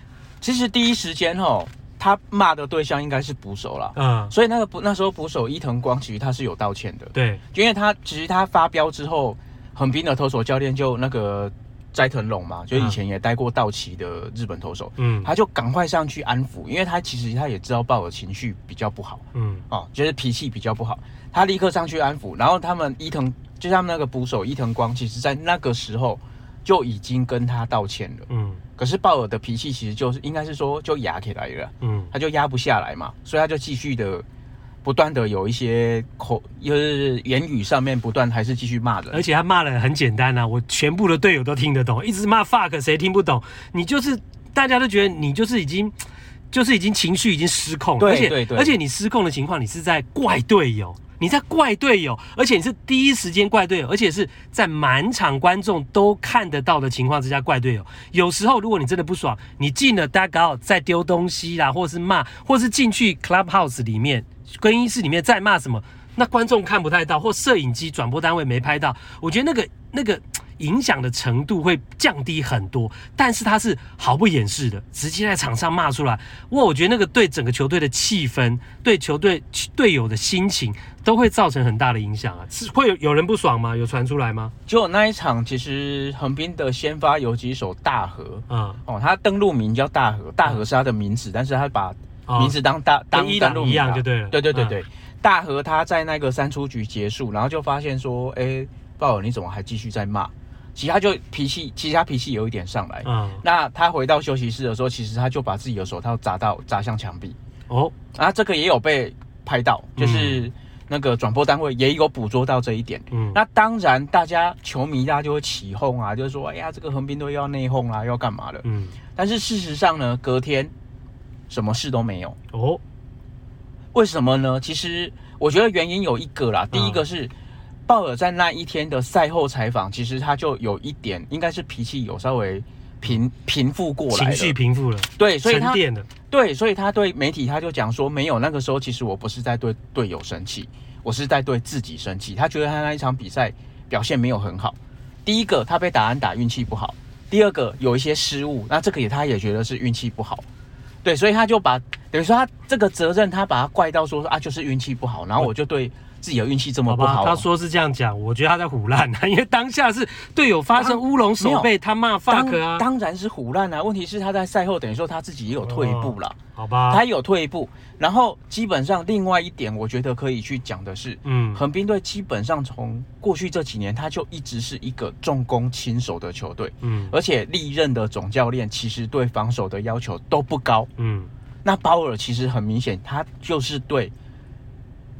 其实第一时间吼，他骂的对象应该是捕手啦。嗯，所以那个捕那时候捕手伊藤光其实他是有道歉的，对，因为他其实他发飙之后，横滨的投手教练就那个。斋藤龙嘛，就以前也待过道奇的日本投手，嗯，他就赶快上去安抚，因为他其实他也知道鲍尔情绪比较不好，嗯，哦，就是脾气比较不好，他立刻上去安抚，然后他们伊藤就像那个捕手伊藤光，其实在那个时候就已经跟他道歉了，嗯，可是鲍尔的脾气其实就是应该是说就压起来了，嗯，他就压不下来嘛，所以他就继续的。不断的有一些口，就是言语上面不断还是继续骂人，而且他骂的很简单啊，我全部的队友都听得懂，一直骂 fuck，谁听不懂？你就是大家都觉得你就是已经，就是已经情绪已经失控，对，而且对对，而且你失控的情况，你是在怪队友，你在怪队友，而且你是第一时间怪队友，而且是在满场观众都看得到的情况之下怪队友。有时候如果你真的不爽，你进了 dugout 再丢东西啦，或是骂，或是进去 clubhouse 里面。更衣室里面在骂什么？那观众看不太到，或摄影机转播单位没拍到。我觉得那个那个影响的程度会降低很多。但是他是毫不掩饰的，直接在场上骂出来。哇，我觉得那个对整个球队的气氛，对球队队友的心情都会造成很大的影响啊！是会有有人不爽吗？有传出来吗？就那一场，其实横滨的先发有几手大和，嗯，哦，他登录名叫大和，大和是他的名字，嗯、但是他把。名字当大当一档一样就对了，对对对对，大和他在那个三出局结束，然后就发现说，哎，鲍尔你怎么还继续在骂？其实他就脾气，其实他脾气有一点上来。嗯，那他回到休息室的时候，其实他就把自己的手套砸到砸向墙壁。哦，啊，这个也有被拍到，就是那个转播单位也有捕捉到这一点。嗯，那当然，大家球迷大家就会起哄啊，就是说，哎呀，这个横滨队要内讧啦，要干嘛的？嗯，但是事实上呢，隔天什么事都没有。哦，为什么呢？其实我觉得原因有一个啦，第一个是。鲍尔在那一天的赛后采访，其实他就有一点，应该是脾气有稍微平平复过来，情绪平复了，对，所以他对，所以他对媒体他就讲说，没有那个时候，其实我不是在对队友生气，我是在对自己生气。他觉得他那一场比赛表现没有很好，第一个他被打安打运气不好，第二个有一些失误，那这个也他也觉得是运气不好，对，所以他就把等于说他这个责任他把他怪到说啊，就是运气不好，然后我就对。自己的运气这么不好，好，他说是这样讲，我觉得他在胡乱啊，因为当下是队友发生乌龙手背，他骂 fuck 啊，当然是胡乱啊。问题是他在赛后等于说他自己也有退一步了，好吧，他有退一步。然后基本上另外一点，我觉得可以去讲的是，嗯，横滨队基本上从过去这几年，他就一直是一个重攻轻守的球队，嗯，而且历任的总教练其实对防守的要求都不高，嗯，那鲍尔其实很明显，他就是对。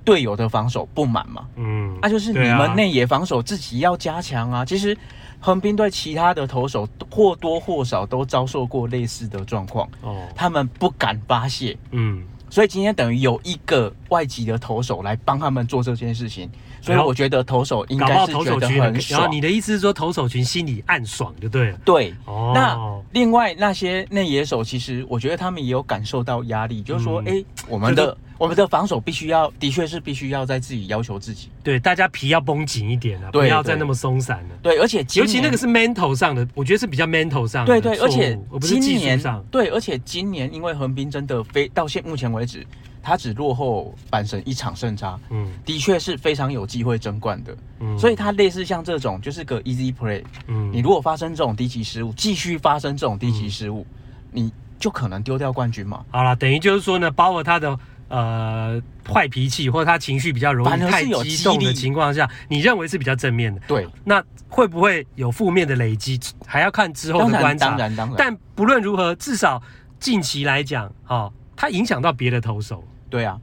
队友的防守不满嘛？嗯，那、啊、就是你们内野防守自己要加强啊。其实横滨队其他的投手或多或少都遭受过类似的状况，哦，他们不敢发泄，嗯，所以今天等于有一个外籍的投手来帮他们做这件事情，所以我觉得投手应该是觉得很爽。然后你的意思是说投手群心里暗爽就对了？对，哦，那另外那些内野手，其实我觉得他们也有感受到压力，就是说，哎、嗯，我们的。我们的防守必须要，的确是必须要在自己要求自己。对，大家皮要绷紧一点啊，不要再那么松散了。对，而且尤其那个是 mental 上的，我觉得是比较 mental 上的。对对，而且今年对，而且今年因为横滨真的非到现目前为止，他只落后阪神一场胜差。嗯，的确是非常有机会争冠的。嗯，所以他类似像这种就是个 easy play。嗯，你如果发生这种低级失误，继续发生这种低级失误，你就可能丢掉冠军嘛。好了，等于就是说呢，包括他的。呃，坏脾气或者他情绪比较容易太激动的情况下，你认为是比较正面的。对，那会不会有负面的累积，还要看之后的观察。当然，当然，当然。但不论如何，至少近期来讲，哦，他影响到别的投手。对啊，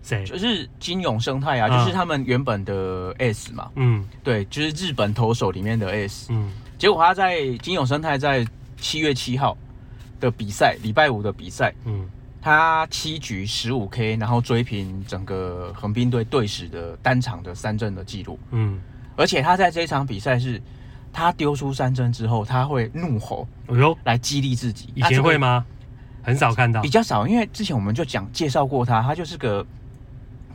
谁？就是金永生态啊，就是他们原本的 S 嘛。嗯，对，就是日本投手里面的 S。嗯，结果他在金永生态在七月七号的比赛，礼拜五的比赛，嗯。他七局十五 K，然后追平整个横滨队队史的单场的三振的记录。嗯，而且他在这一场比赛是，他丢出三振之后，他会怒吼，哎呦，来激励自己。以前会吗？很少看到，比较少，因为之前我们就讲介绍过他，他就是个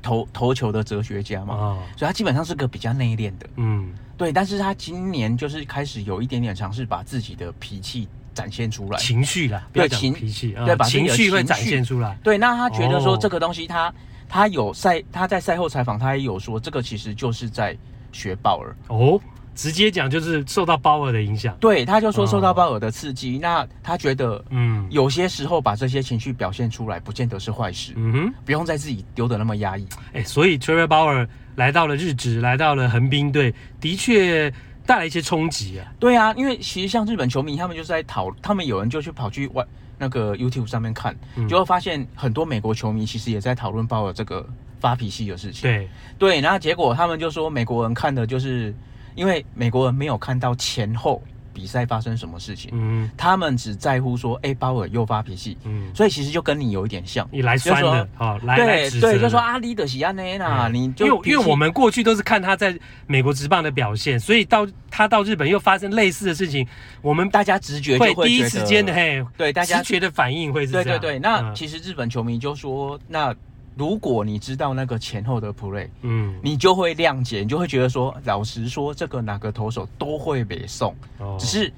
投投球的哲学家嘛，哦，所以他基本上是个比较内敛的。嗯，对，但是他今年就是开始有一点点尝试把自己的脾气。展现出来情绪啦，对情脾气，对，把情绪会展现出来。对，那他觉得说这个东西他，他他有赛，他在赛后采访，他也有说，这个其实就是在学鲍尔哦，直接讲就是受到鲍尔的影响。对，他就说受到鲍尔的刺激，哦、那他觉得，嗯，有些时候把这些情绪表现出来，不见得是坏事。嗯哼，不用在自己丢的那么压抑。哎、欸，所以 Trevor Bauer 来到了日职，来到了横滨队，的确。带来一些冲击啊！对啊，因为其实像日本球迷，他们就是在讨，他们有人就去跑去外那个 YouTube 上面看，嗯、就会发现很多美国球迷其实也在讨论鲍尔这个发脾气的事情。对对，然后结果他们就说，美国人看的就是因为美国人没有看到前后。比赛发生什么事情？嗯，他们只在乎说，哎、欸，鲍尔又发脾气，嗯，所以其实就跟你有一点像，你来酸的，好，来对对，就说阿里的西安内娜，你就因为因为我们过去都是看他在美国职棒的表现，所以到他到日本又发生类似的事情，我们大家直觉就会第一时间的嘿，对大家直觉的反应会是这样，对对对。那其实日本球迷就说那。如果你知道那个前后的 play，嗯，你就会谅解，你就会觉得说，老实说，这个哪个投手都会被送，哦，只是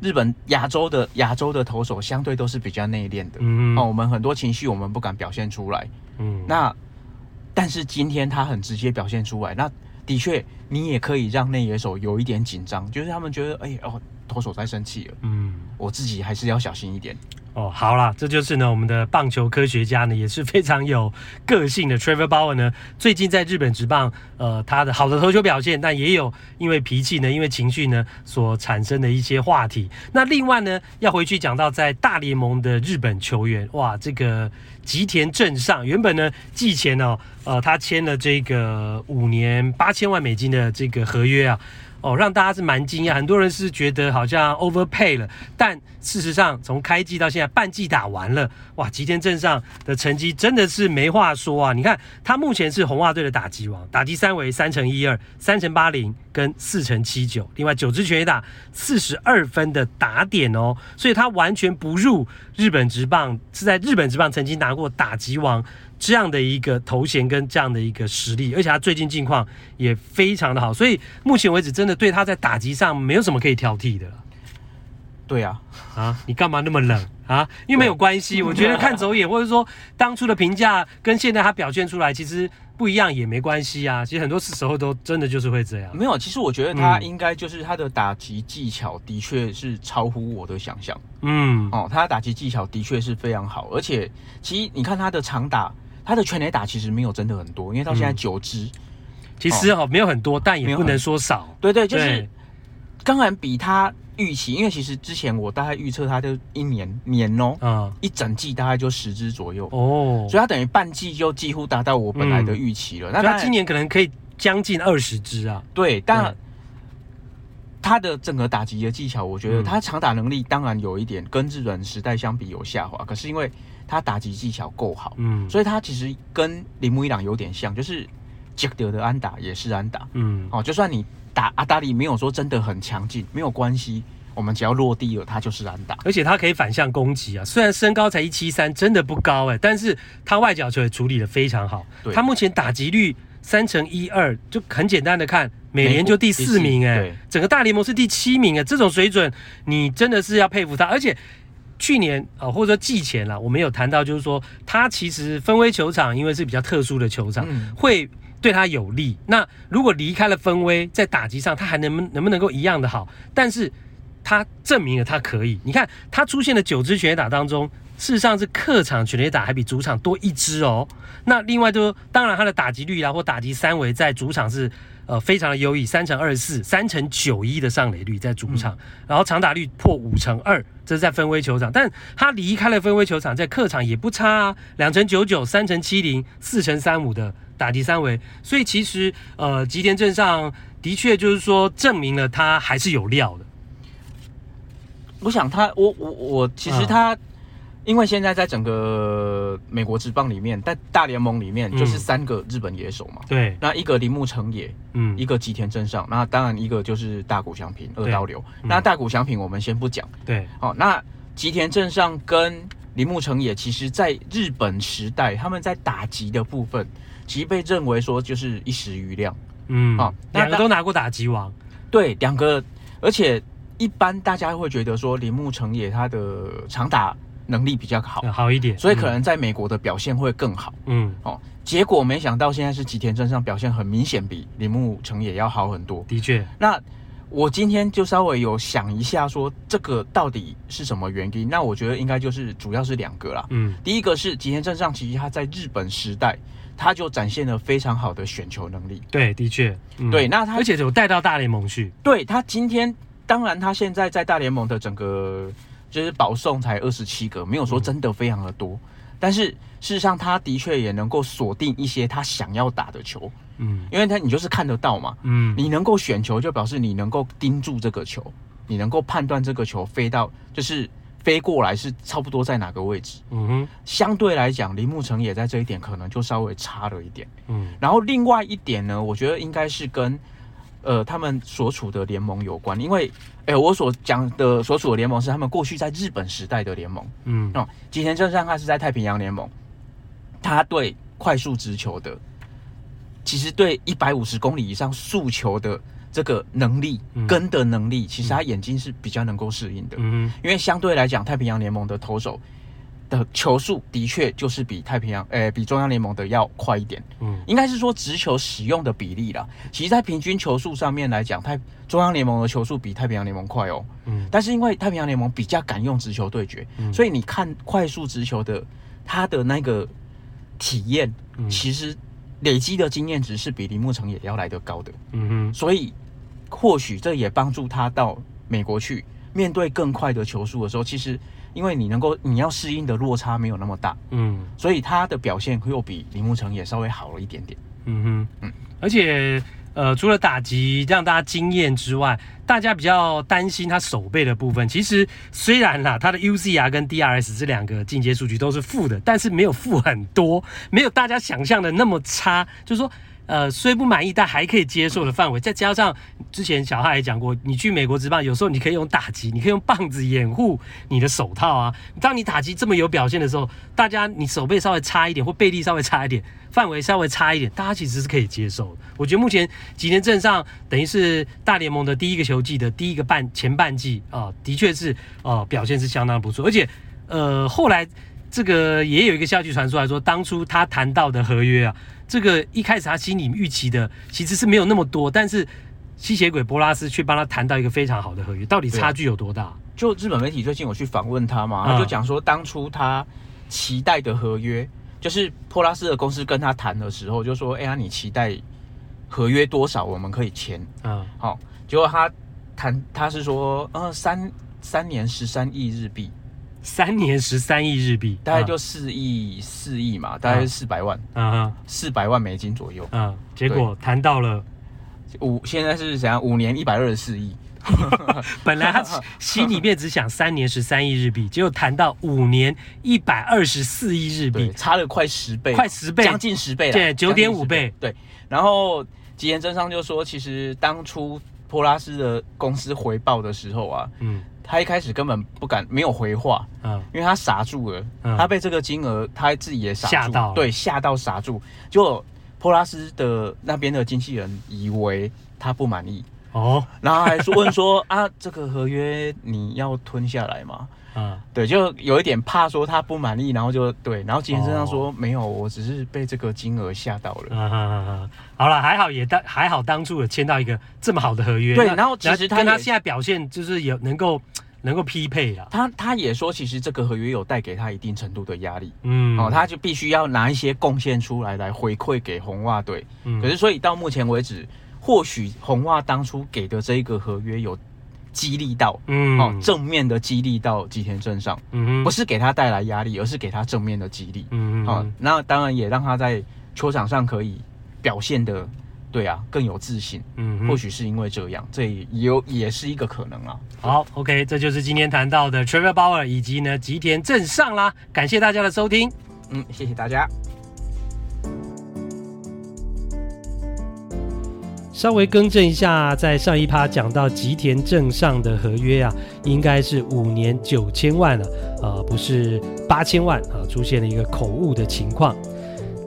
日本亚洲的亚洲的投手相对都是比较内敛的，嗯，哦，我们很多情绪我们不敢表现出来，嗯，那但是今天他很直接表现出来，那的确你也可以让内野手有一点紧张，就是他们觉得，哎哦，投手在生气了，嗯，我自己还是要小心一点。哦，好啦，这就是呢，我们的棒球科学家呢，也是非常有个性的 Trevor Bauer 呢。最近在日本职棒，呃，他的好的投球表现，但也有因为脾气呢，因为情绪呢所产生的一些话题。那另外呢，要回去讲到在大联盟的日本球员，哇，这个吉田正尚，原本呢季前哦，呃，他签了这个五年八千万美金的这个合约啊。哦，让大家是蛮惊讶，很多人是觉得好像 overpay 了，但事实上从开季到现在半季打完了，哇，吉田正尚的成绩真的是没话说啊！你看他目前是红袜队的打击王，打击三围三乘一二、三乘八零跟四乘七九，另外九支全垒打四十二分的打点哦，所以他完全不入日本职棒，是在日本职棒曾经拿过打击王。这样的一个头衔跟这样的一个实力，而且他最近近况也非常的好，所以目前为止真的对他在打击上没有什么可以挑剔的。对啊，啊，你干嘛那么冷啊？因为没有关系，我觉得看走眼，或者说当初的评价跟现在他表现出来其实不一样也没关系啊。其实很多时候都真的就是会这样。没有，其实我觉得他应该就是他的打击技巧的确是超乎我的想象。嗯，哦，他的打击技巧的确是非常好，而且其实你看他的长打。他的全垒打其实没有真的很多，因为到现在九支、嗯，其实哦。没有很多，但也不能说少。对对，就是当然比他预期，因为其实之前我大概预测他就一年年哦，嗯，一整季大概就十支左右。哦，所以他等于半季就几乎达到我本来的预期了。那、嗯、他今年可能可以将近二十支啊。对，但他的整个打击的技巧，我觉得他长打能力当然有一点跟日本时代相比有下滑，可是因为。他打击技巧够好，嗯，所以他其实跟铃木一朗有点像，就是杰德的安打也是安打，嗯，哦，就算你打阿达利没有说真的很强劲，没有关系，我们只要落地了，他就是安打，而且他可以反向攻击啊，虽然身高才一七三，真的不高哎，但是他外角球也处理的非常好，他目前打击率三成一二，就很简单的看，每年就第四名哎，整个大联盟是第七名哎，这种水准你真的是要佩服他，而且。去年啊、呃，或者说季前啦，我们有谈到，就是说他其实分威球场，因为是比较特殊的球场，嗯、会对他有利。那如果离开了分威，在打击上他还能不能不能够一样的好？但是他证明了他可以。你看他出现的九支全垒打当中，事实上是客场全垒打还比主场多一支哦。那另外就当然他的打击率啊，或打击三围在主场是。呃，非常的优异，三乘二四，三乘九一的上垒率在主场，嗯、然后长打率破五乘二，这是在分威球场。但他离开了分威球场，在客场也不差啊，两成九九，三乘七零，四乘三五的打击三围。所以其实呃，吉田镇上的确就是说证明了他还是有料的。我想他，我我我，其实他。嗯因为现在在整个美国职棒里面，在大联盟里面就是三个日本野手嘛。对，那一个铃木成也，嗯，一个吉田正尚，那当然一个就是大谷翔平二刀流。那大谷翔平我们先不讲。对，好，那吉田正尚跟铃木成也，其实在日本时代，他们在打击的部分，其实被认为说就是一时余亮。嗯，啊，两个都拿过打击王。对，两个，而且一般大家会觉得说铃木成也他的长打。能力比较好，好一点，所以可能在美国的表现会更好。嗯，哦，结果没想到现在是吉田镇上表现很明显比铃木成也要好很多。的确，那我今天就稍微有想一下，说这个到底是什么原因？那我觉得应该就是主要是两个啦。嗯，第一个是吉田镇上，其实他在日本时代他就展现了非常好的选球能力。对，的确，嗯、对，那他而且有带到大联盟去。对，他今天，当然他现在在大联盟的整个。就是保送才二十七个，没有说真的非常的多，嗯、但是事实上他的确也能够锁定一些他想要打的球，嗯，因为他你就是看得到嘛，嗯，你能够选球就表示你能够盯住这个球，你能够判断这个球飞到就是飞过来是差不多在哪个位置，嗯哼，相对来讲林木成也在这一点可能就稍微差了一点，嗯，然后另外一点呢，我觉得应该是跟。呃，他们所处的联盟有关，因为，哎、欸，我所讲的所处的联盟是他们过去在日本时代的联盟，嗯，哦，吉田正尚他是在太平洋联盟，他对快速直球的，其实对一百五十公里以上速球的这个能力、嗯、跟的能力，其实他眼睛是比较能够适应的，嗯，因为相对来讲，太平洋联盟的投手。的球速的确就是比太平洋，呃，比中央联盟的要快一点。嗯，应该是说直球使用的比例啦。其实，在平均球速上面来讲，太中央联盟的球速比太平洋联盟快哦。嗯，但是因为太平洋联盟比较敢用直球对决，嗯，所以你看快速直球的他的那个体验，其实累积的经验值是比林木成也要来得高的。嗯哼，所以或许这也帮助他到美国去面对更快的球速的时候，其实。因为你能够，你要适应的落差没有那么大，嗯，所以他的表现会又比铃木成也稍微好了一点点，嗯哼，嗯，而且呃，除了打击让大家惊艳之外，大家比较担心他手背的部分。其实虽然啦，他的 UCR 跟 DRS 这两个进阶数据都是负的，但是没有负很多，没有大家想象的那么差，就是说。呃，虽不满意，但还可以接受的范围。再加上之前小哈也讲过，你去美国职棒，有时候你可以用打击，你可以用棒子掩护你的手套啊。当你打击这么有表现的时候，大家你手背稍微差一点，或背力稍微差一点，范围稍微差一点，大家其实是可以接受的。我觉得目前吉田正上等于是大联盟的第一个球季的第一个半前半季啊，的确是呃表现是相当不错。而且呃后来这个也有一个消息传出来说，当初他谈到的合约啊。这个一开始他心里预期的其实是没有那么多，但是吸血鬼波拉斯却帮他谈到一个非常好的合约，到底差距有多大？就日本媒体最近我去访问他嘛，他就讲说当初他期待的合约，就是波拉斯的公司跟他谈的时候，就说：“哎呀，你期待合约多少，我们可以签。”嗯，好，结果他谈他是说，呃，三三年十三亿日币。三年十三亿日币，大概就四亿四亿嘛，大概是四百万，嗯，四百万美金左右，嗯，结果谈到了五，现在是怎样？五年一百二十四亿，本来他心里面只想三年十三亿日币，结果谈到五年一百二十四亿日币，差了快十倍，快十倍，将近十倍了，对，九点五倍，对。然后吉田正尚就说，其实当初托拉斯的公司回报的时候啊，嗯。他一开始根本不敢，没有回话，嗯，因为他傻住了，嗯，他被这个金额，他自己也傻住，吓到，对，吓到傻住。就波拉斯的那边的经纪人以为他不满意，哦，然后还说问说啊，这个合约你要吞下来吗？嗯，对，就有一点怕说他不满意，然后就对，然后吉田正尚说、哦、没有，我只是被这个金额吓到了。好了，还好也当还好当初有签到一个这么好的合约。对，然后其实他跟他现在表现就是有能够能够匹配了。他他也说，其实这个合约有带给他一定程度的压力。嗯，哦，他就必须要拿一些贡献出来来回馈给红袜队。嗯，可是所以到目前为止，或许红袜当初给的这一个合约有。激励到，嗯，哦，正面的激励到吉田镇上，嗯，不是给他带来压力，而是给他正面的激励，嗯嗯，哦，那当然也让他在球场上可以表现的，对啊，更有自信，嗯，或许是因为这样，这也有也是一个可能啊。好，OK，这就是今天谈到的 Trevor Bauer 以及呢吉田镇上啦，感谢大家的收听，嗯，谢谢大家。稍微更正一下，在上一趴讲到吉田正上的合约啊，应该是五年九千万了，啊，不是八千万啊，出现了一个口误的情况。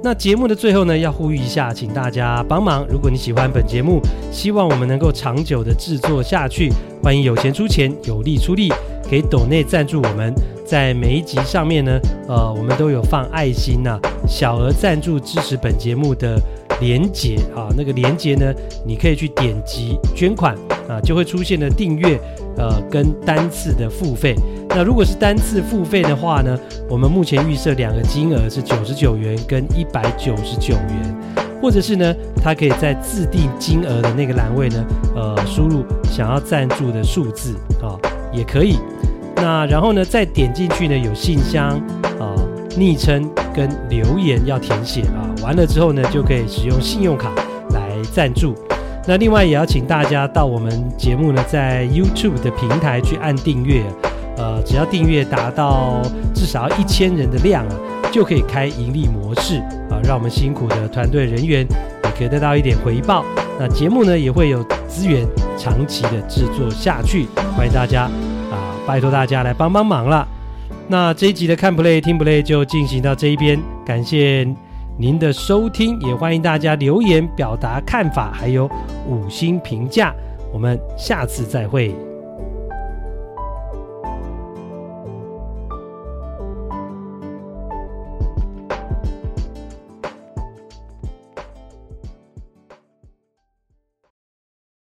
那节目的最后呢，要呼吁一下，请大家帮忙，如果你喜欢本节目，希望我们能够长久的制作下去，欢迎有钱出钱，有力出力，可以抖内赞助我们。在每一集上面呢，呃，我们都有放爱心呐、小额赞助支持本节目的。连结啊，那个连结呢，你可以去点击捐款啊，就会出现了订阅呃跟单次的付费。那如果是单次付费的话呢，我们目前预设两个金额是九十九元跟一百九十九元，或者是呢，他可以在自定金额的那个栏位呢，呃，输入想要赞助的数字啊，也可以。那然后呢，再点进去呢，有信箱啊。昵称跟留言要填写啊，完了之后呢，就可以使用信用卡来赞助。那另外也要请大家到我们节目呢，在 YouTube 的平台去按订阅，呃，只要订阅达到至少一千人的量啊，就可以开盈利模式啊，让我们辛苦的团队人员也可以得到一点回报。那节目呢，也会有资源长期的制作下去，欢迎大家啊，拜托大家来帮帮忙了。那这一集的看 play 听 play 就进行到这一边，感谢您的收听，也欢迎大家留言表达看法，还有五星评价，我们下次再会。